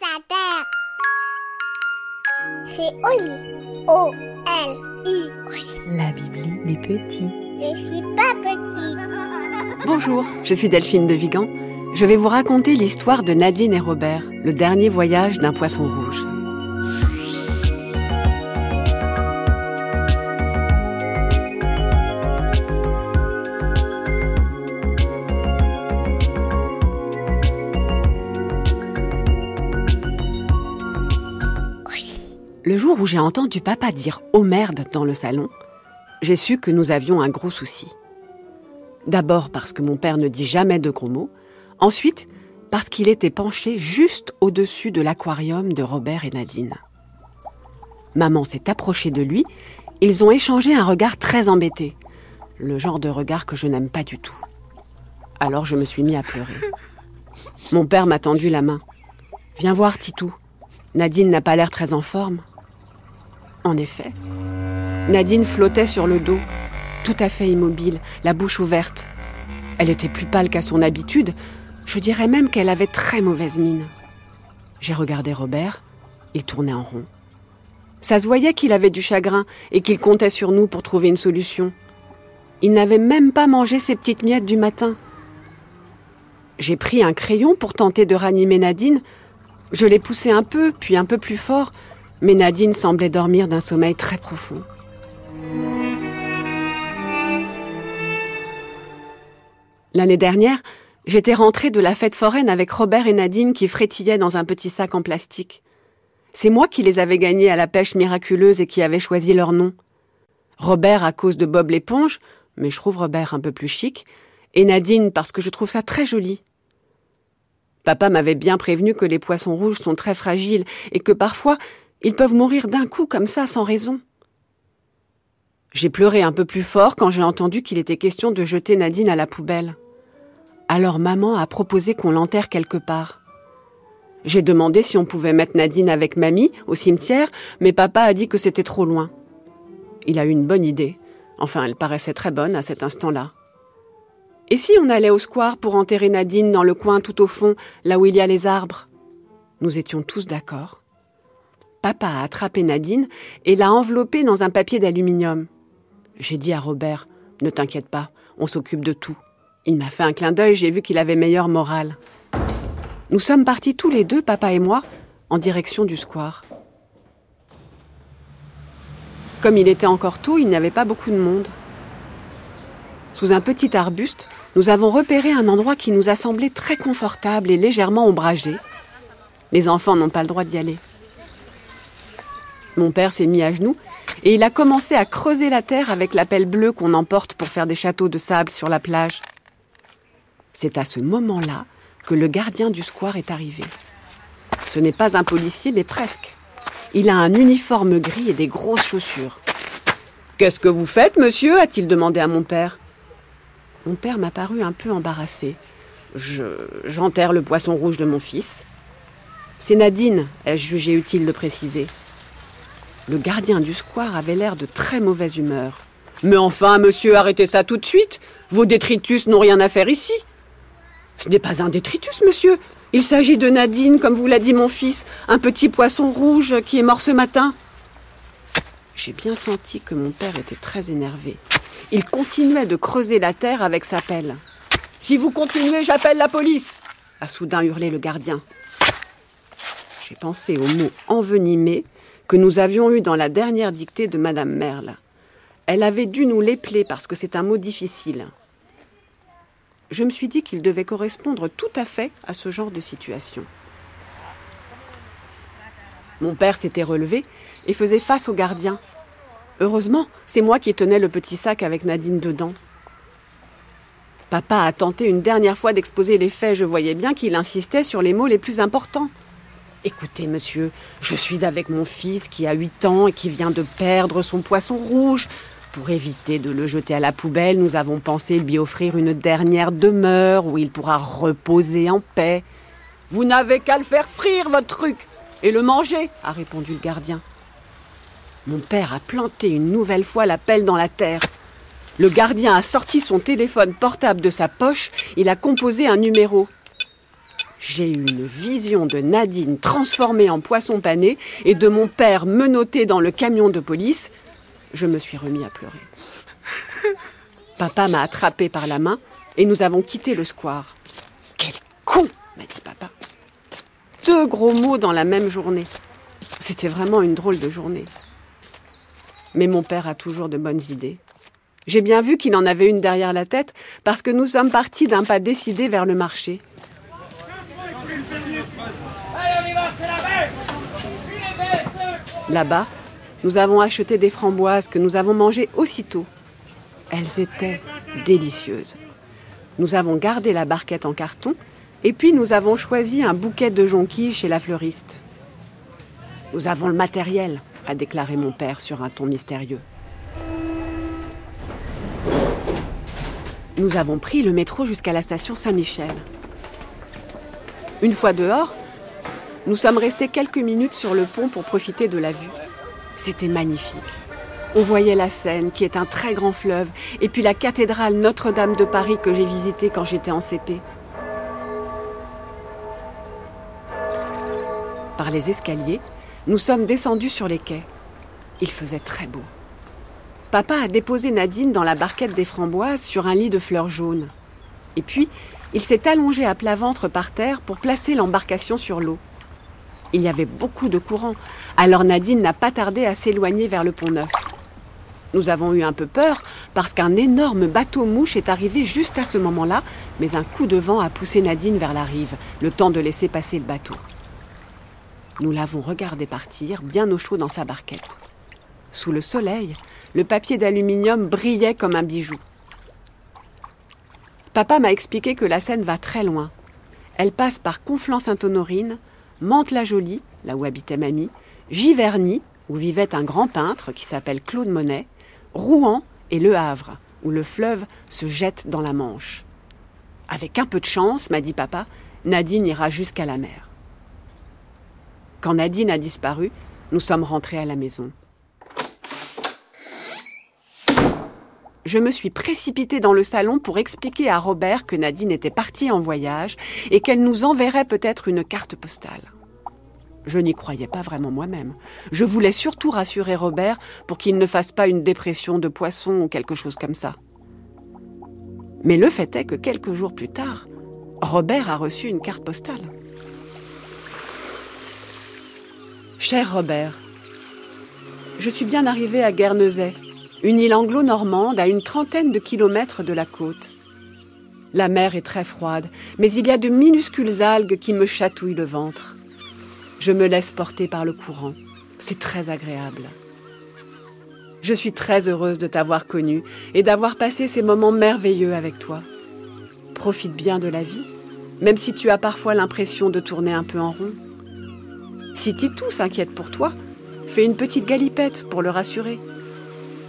sa terre. C'est Oli. O-L-I. La Bibli des petits. Je suis pas petite. Bonjour, je suis Delphine de Vigan. Je vais vous raconter l'histoire de Nadine et Robert, le dernier voyage d'un poisson rouge. Jour où j'ai entendu papa dire Oh merde dans le salon, j'ai su que nous avions un gros souci. D'abord parce que mon père ne dit jamais de gros mots, ensuite parce qu'il était penché juste au-dessus de l'aquarium de Robert et Nadine. Maman s'est approchée de lui, ils ont échangé un regard très embêté, le genre de regard que je n'aime pas du tout. Alors je me suis mis à pleurer. Mon père m'a tendu la main. Viens voir, Titou. Nadine n'a pas l'air très en forme. En effet, Nadine flottait sur le dos, tout à fait immobile, la bouche ouverte. Elle était plus pâle qu'à son habitude, je dirais même qu'elle avait très mauvaise mine. J'ai regardé Robert, il tournait en rond. Ça se voyait qu'il avait du chagrin et qu'il comptait sur nous pour trouver une solution. Il n'avait même pas mangé ses petites miettes du matin. J'ai pris un crayon pour tenter de ranimer Nadine. Je l'ai poussé un peu, puis un peu plus fort, mais Nadine semblait dormir d'un sommeil très profond. L'année dernière, j'étais rentrée de la fête foraine avec Robert et Nadine qui frétillaient dans un petit sac en plastique. C'est moi qui les avais gagnés à la pêche miraculeuse et qui avais choisi leur nom. Robert à cause de Bob l'éponge, mais je trouve Robert un peu plus chic, et Nadine parce que je trouve ça très joli. Papa m'avait bien prévenu que les poissons rouges sont très fragiles et que parfois ils peuvent mourir d'un coup comme ça sans raison. J'ai pleuré un peu plus fort quand j'ai entendu qu'il était question de jeter Nadine à la poubelle. Alors maman a proposé qu'on l'enterre quelque part. J'ai demandé si on pouvait mettre Nadine avec mamie au cimetière, mais papa a dit que c'était trop loin. Il a eu une bonne idée. Enfin, elle paraissait très bonne à cet instant-là. Et si on allait au square pour enterrer Nadine dans le coin tout au fond, là où il y a les arbres? Nous étions tous d'accord. Papa a attrapé Nadine et l'a enveloppée dans un papier d'aluminium. J'ai dit à Robert Ne t'inquiète pas, on s'occupe de tout. Il m'a fait un clin d'œil, j'ai vu qu'il avait meilleure morale. Nous sommes partis tous les deux, papa et moi, en direction du square. Comme il était encore tôt, il n'y avait pas beaucoup de monde. Sous un petit arbuste, nous avons repéré un endroit qui nous a semblé très confortable et légèrement ombragé. Les enfants n'ont pas le droit d'y aller. Mon père s'est mis à genoux et il a commencé à creuser la terre avec la pelle bleue qu'on emporte pour faire des châteaux de sable sur la plage. C'est à ce moment-là que le gardien du square est arrivé. Ce n'est pas un policier, mais presque. Il a un uniforme gris et des grosses chaussures. Qu'est-ce que vous faites, monsieur? a-t-il demandé à mon père. Mon père m'a paru un peu embarrassé. Je. J'enterre le poisson rouge de mon fils. C'est Nadine, ai-je jugé utile de préciser. Le gardien du square avait l'air de très mauvaise humeur. Mais enfin, monsieur, arrêtez ça tout de suite. Vos détritus n'ont rien à faire ici. Ce n'est pas un détritus, monsieur. Il s'agit de Nadine, comme vous l'a dit mon fils, un petit poisson rouge qui est mort ce matin. J'ai bien senti que mon père était très énervé. Il continuait de creuser la terre avec sa pelle. Si vous continuez, j'appelle la police a soudain hurlé le gardien. J'ai pensé au mot envenimé que nous avions eu dans la dernière dictée de Madame Merle. Elle avait dû nous l'épeler parce que c'est un mot difficile. Je me suis dit qu'il devait correspondre tout à fait à ce genre de situation. Mon père s'était relevé et faisait face au gardien. Heureusement, c'est moi qui tenais le petit sac avec Nadine dedans. Papa a tenté une dernière fois d'exposer les faits, je voyais bien qu'il insistait sur les mots les plus importants. Écoutez, monsieur, je suis avec mon fils qui a huit ans et qui vient de perdre son poisson rouge. Pour éviter de le jeter à la poubelle, nous avons pensé lui offrir une dernière demeure où il pourra reposer en paix. Vous n'avez qu'à le faire frire, votre truc, et le manger, a répondu le gardien. Mon père a planté une nouvelle fois la pelle dans la terre. Le gardien a sorti son téléphone portable de sa poche, il a composé un numéro. J'ai eu une vision de Nadine transformée en poisson pané et de mon père menotté dans le camion de police. Je me suis remis à pleurer. Papa m'a attrapé par la main et nous avons quitté le square. Quel con m'a dit papa. Deux gros mots dans la même journée. C'était vraiment une drôle de journée. Mais mon père a toujours de bonnes idées. J'ai bien vu qu'il en avait une derrière la tête parce que nous sommes partis d'un pas décidé vers le marché. Là-bas, nous avons acheté des framboises que nous avons mangées aussitôt. Elles étaient délicieuses. Nous avons gardé la barquette en carton et puis nous avons choisi un bouquet de jonquilles chez la fleuriste. Nous avons le matériel, a déclaré mon père sur un ton mystérieux. Nous avons pris le métro jusqu'à la station Saint-Michel. Une fois dehors, nous sommes restés quelques minutes sur le pont pour profiter de la vue. C'était magnifique. On voyait la Seine, qui est un très grand fleuve, et puis la cathédrale Notre-Dame de Paris que j'ai visitée quand j'étais en CP. Par les escaliers, nous sommes descendus sur les quais. Il faisait très beau. Papa a déposé Nadine dans la barquette des framboises sur un lit de fleurs jaunes. Et puis, il s'est allongé à plat ventre par terre pour placer l'embarcation sur l'eau. Il y avait beaucoup de courant, alors Nadine n'a pas tardé à s'éloigner vers le pont Neuf. Nous avons eu un peu peur parce qu'un énorme bateau mouche est arrivé juste à ce moment-là, mais un coup de vent a poussé Nadine vers la rive, le temps de laisser passer le bateau. Nous l'avons regardé partir, bien au chaud dans sa barquette. Sous le soleil, le papier d'aluminium brillait comme un bijou. Papa m'a expliqué que la Seine va très loin. Elle passe par Conflans-Sainte-Honorine, Mantes-la-Jolie, là où habitait mamie, Giverny, où vivait un grand peintre qui s'appelle Claude Monet, Rouen et Le Havre, où le fleuve se jette dans la Manche. Avec un peu de chance, m'a dit papa, Nadine ira jusqu'à la mer. Quand Nadine a disparu, nous sommes rentrés à la maison. Je me suis précipitée dans le salon pour expliquer à Robert que Nadine était partie en voyage et qu'elle nous enverrait peut-être une carte postale. Je n'y croyais pas vraiment moi-même. Je voulais surtout rassurer Robert pour qu'il ne fasse pas une dépression de poisson ou quelque chose comme ça. Mais le fait est que quelques jours plus tard, Robert a reçu une carte postale. Cher Robert, je suis bien arrivée à Guernesey, une île anglo-normande à une trentaine de kilomètres de la côte. La mer est très froide, mais il y a de minuscules algues qui me chatouillent le ventre. Je me laisse porter par le courant. C'est très agréable. Je suis très heureuse de t'avoir connu et d'avoir passé ces moments merveilleux avec toi. Profite bien de la vie, même si tu as parfois l'impression de tourner un peu en rond. Si Titou s'inquiète pour toi, fais une petite galipette pour le rassurer.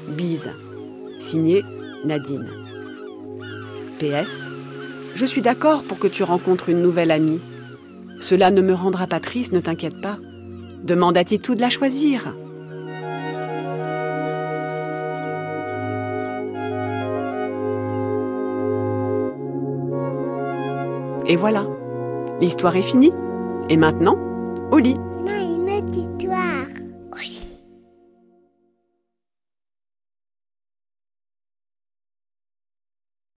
Bise. Signé Nadine. PS. Je suis d'accord pour que tu rencontres une nouvelle amie. Cela ne me rendra pas triste, ne t'inquiète pas. Demande à Titou de la choisir. Et voilà, l'histoire est finie. Et maintenant, au lit.